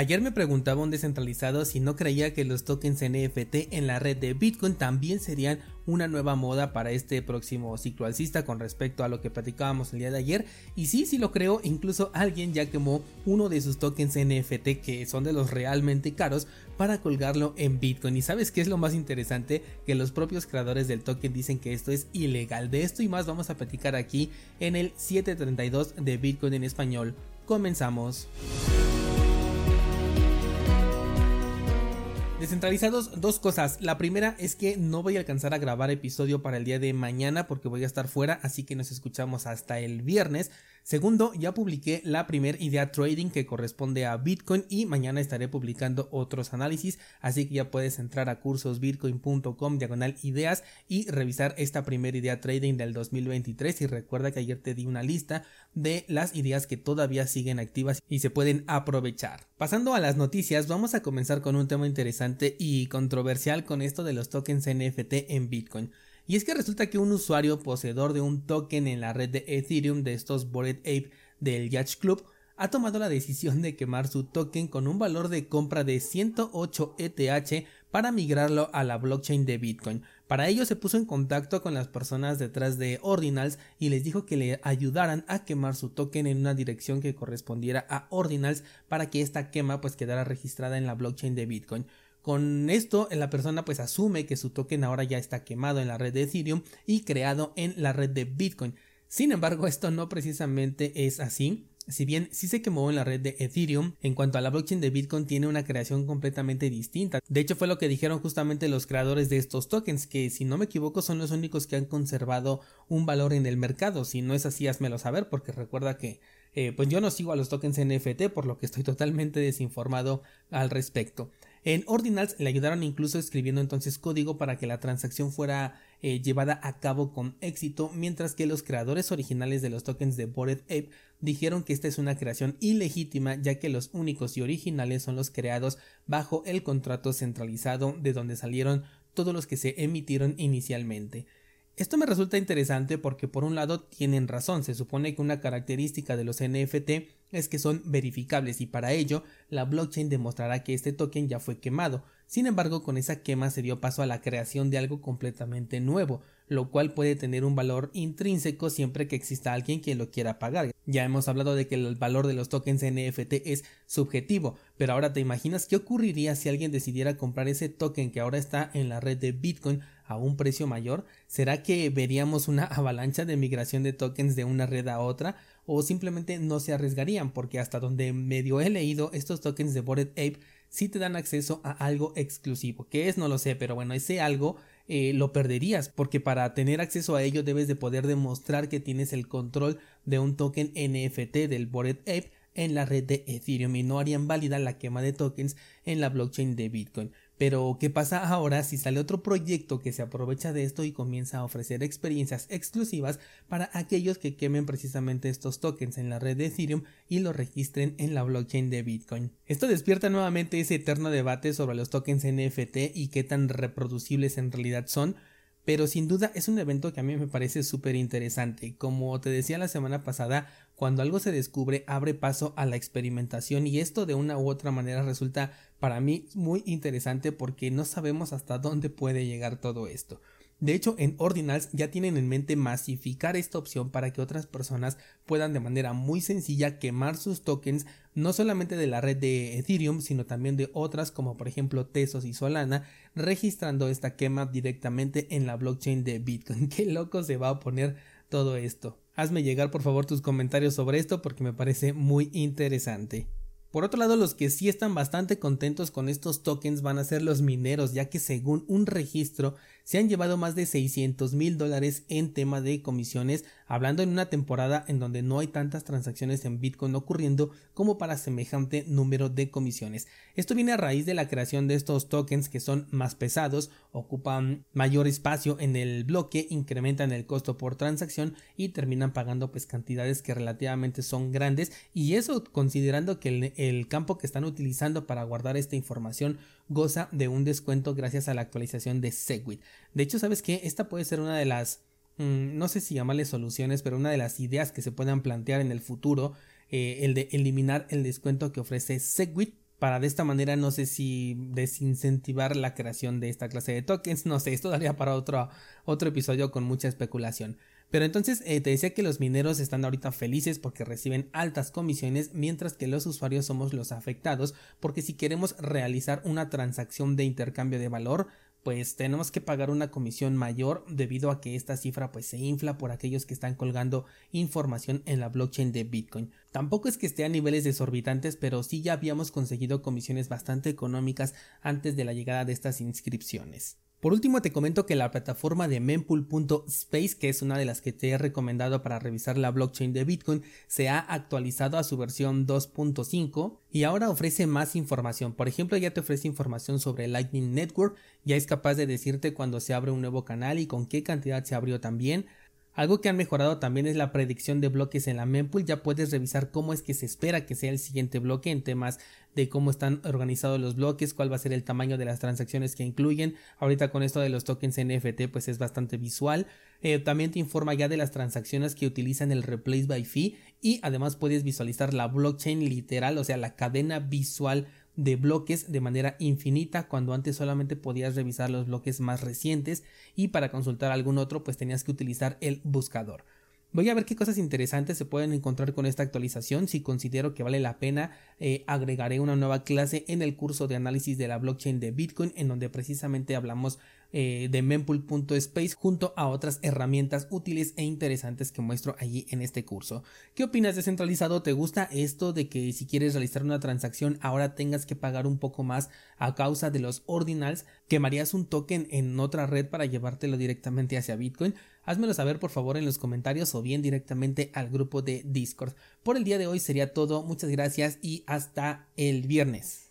Ayer me preguntaba un descentralizado si no creía que los tokens NFT en la red de Bitcoin también serían una nueva moda para este próximo ciclo alcista con respecto a lo que platicábamos el día de ayer. Y sí, sí lo creo, incluso alguien ya quemó uno de sus tokens NFT que son de los realmente caros para colgarlo en Bitcoin. Y sabes qué es lo más interesante? Que los propios creadores del token dicen que esto es ilegal. De esto y más vamos a platicar aquí en el 732 de Bitcoin en español. Comenzamos. Descentralizados, dos cosas. La primera es que no voy a alcanzar a grabar episodio para el día de mañana porque voy a estar fuera, así que nos escuchamos hasta el viernes. Segundo, ya publiqué la primer idea trading que corresponde a Bitcoin y mañana estaré publicando otros análisis, así que ya puedes entrar a cursosbitcoin.com diagonal ideas y revisar esta primera idea trading del 2023 y recuerda que ayer te di una lista de las ideas que todavía siguen activas y se pueden aprovechar. Pasando a las noticias, vamos a comenzar con un tema interesante y controversial con esto de los tokens NFT en Bitcoin. Y es que resulta que un usuario poseedor de un token en la red de Ethereum de estos Bored Ape del Yacht Club ha tomado la decisión de quemar su token con un valor de compra de 108 ETH para migrarlo a la blockchain de Bitcoin. Para ello se puso en contacto con las personas detrás de Ordinals y les dijo que le ayudaran a quemar su token en una dirección que correspondiera a Ordinals para que esta quema pues quedara registrada en la blockchain de Bitcoin. Con esto, la persona pues asume que su token ahora ya está quemado en la red de Ethereum y creado en la red de Bitcoin. Sin embargo, esto no precisamente es así. Si bien sí se quemó en la red de Ethereum, en cuanto a la blockchain de Bitcoin tiene una creación completamente distinta. De hecho fue lo que dijeron justamente los creadores de estos tokens, que si no me equivoco son los únicos que han conservado un valor en el mercado. Si no es así, házmelo saber, porque recuerda que eh, pues yo no sigo a los tokens NFT, por lo que estoy totalmente desinformado al respecto. En Ordinals le ayudaron incluso escribiendo entonces código para que la transacción fuera eh, llevada a cabo con éxito, mientras que los creadores originales de los tokens de Bored Ape dijeron que esta es una creación ilegítima ya que los únicos y originales son los creados bajo el contrato centralizado de donde salieron todos los que se emitieron inicialmente. Esto me resulta interesante porque por un lado tienen razón, se supone que una característica de los NFT es que son verificables y para ello la blockchain demostrará que este token ya fue quemado. Sin embargo, con esa quema se dio paso a la creación de algo completamente nuevo, lo cual puede tener un valor intrínseco siempre que exista alguien que lo quiera pagar. Ya hemos hablado de que el valor de los tokens NFT es subjetivo, pero ahora te imaginas qué ocurriría si alguien decidiera comprar ese token que ahora está en la red de Bitcoin a un precio mayor? ¿Será que veríamos una avalancha de migración de tokens de una red a otra? ¿O simplemente no se arriesgarían? Porque hasta donde medio he leído, estos tokens de Bored Ape sí te dan acceso a algo exclusivo. ¿Qué es? No lo sé, pero bueno, ese algo eh, lo perderías porque para tener acceso a ello debes de poder demostrar que tienes el control de un token NFT del Bored Ape en la red de Ethereum y no harían válida la quema de tokens en la blockchain de Bitcoin. Pero, ¿qué pasa ahora si sale otro proyecto que se aprovecha de esto y comienza a ofrecer experiencias exclusivas para aquellos que quemen precisamente estos tokens en la red de Ethereum y los registren en la blockchain de Bitcoin? Esto despierta nuevamente ese eterno debate sobre los tokens NFT y qué tan reproducibles en realidad son, pero sin duda es un evento que a mí me parece súper interesante. Como te decía la semana pasada, cuando algo se descubre abre paso a la experimentación y esto de una u otra manera resulta para mí muy interesante porque no sabemos hasta dónde puede llegar todo esto. De hecho, en Ordinals ya tienen en mente masificar esta opción para que otras personas puedan de manera muy sencilla quemar sus tokens no solamente de la red de Ethereum, sino también de otras como por ejemplo Tesos y Solana, registrando esta quema directamente en la blockchain de Bitcoin. Qué loco se va a poner todo esto. Hazme llegar por favor tus comentarios sobre esto porque me parece muy interesante. Por otro lado, los que sí están bastante contentos con estos tokens van a ser los mineros, ya que según un registro se han llevado más de 600 mil dólares en tema de comisiones, hablando en una temporada en donde no hay tantas transacciones en Bitcoin ocurriendo como para semejante número de comisiones. Esto viene a raíz de la creación de estos tokens que son más pesados, ocupan mayor espacio en el bloque, incrementan el costo por transacción y terminan pagando pues cantidades que relativamente son grandes y eso considerando que el, el campo que están utilizando para guardar esta información goza de un descuento gracias a la actualización de Segwit. De hecho, ¿sabes qué? Esta puede ser una de las, mm, no sé si llamarle soluciones, pero una de las ideas que se puedan plantear en el futuro, eh, el de eliminar el descuento que ofrece Segwit para de esta manera no sé si desincentivar la creación de esta clase de tokens, no sé, esto daría para otro, otro episodio con mucha especulación. Pero entonces eh, te decía que los mineros están ahorita felices porque reciben altas comisiones, mientras que los usuarios somos los afectados porque si queremos realizar una transacción de intercambio de valor, pues tenemos que pagar una comisión mayor debido a que esta cifra pues se infla por aquellos que están colgando información en la blockchain de Bitcoin. Tampoco es que esté a niveles desorbitantes, pero sí ya habíamos conseguido comisiones bastante económicas antes de la llegada de estas inscripciones. Por último te comento que la plataforma de mempool.space, que es una de las que te he recomendado para revisar la blockchain de Bitcoin, se ha actualizado a su versión 2.5 y ahora ofrece más información. Por ejemplo, ya te ofrece información sobre Lightning Network, ya es capaz de decirte cuando se abre un nuevo canal y con qué cantidad se abrió también. Algo que han mejorado también es la predicción de bloques en la mempool. Ya puedes revisar cómo es que se espera que sea el siguiente bloque en temas de cómo están organizados los bloques, cuál va a ser el tamaño de las transacciones que incluyen. Ahorita con esto de los tokens NFT pues es bastante visual. Eh, también te informa ya de las transacciones que utilizan el replace by fee y además puedes visualizar la blockchain literal, o sea la cadena visual de bloques de manera infinita cuando antes solamente podías revisar los bloques más recientes y para consultar algún otro pues tenías que utilizar el buscador. Voy a ver qué cosas interesantes se pueden encontrar con esta actualización. Si considero que vale la pena, eh, agregaré una nueva clase en el curso de análisis de la blockchain de Bitcoin, en donde precisamente hablamos eh, de mempool.space junto a otras herramientas útiles e interesantes que muestro allí en este curso. ¿Qué opinas descentralizado? ¿Te gusta esto de que si quieres realizar una transacción ahora tengas que pagar un poco más a causa de los ordinals? ¿Quemarías un token en otra red para llevártelo directamente hacia Bitcoin? Házmelo saber por favor en los comentarios o bien directamente al grupo de Discord. Por el día de hoy sería todo, muchas gracias y hasta el viernes.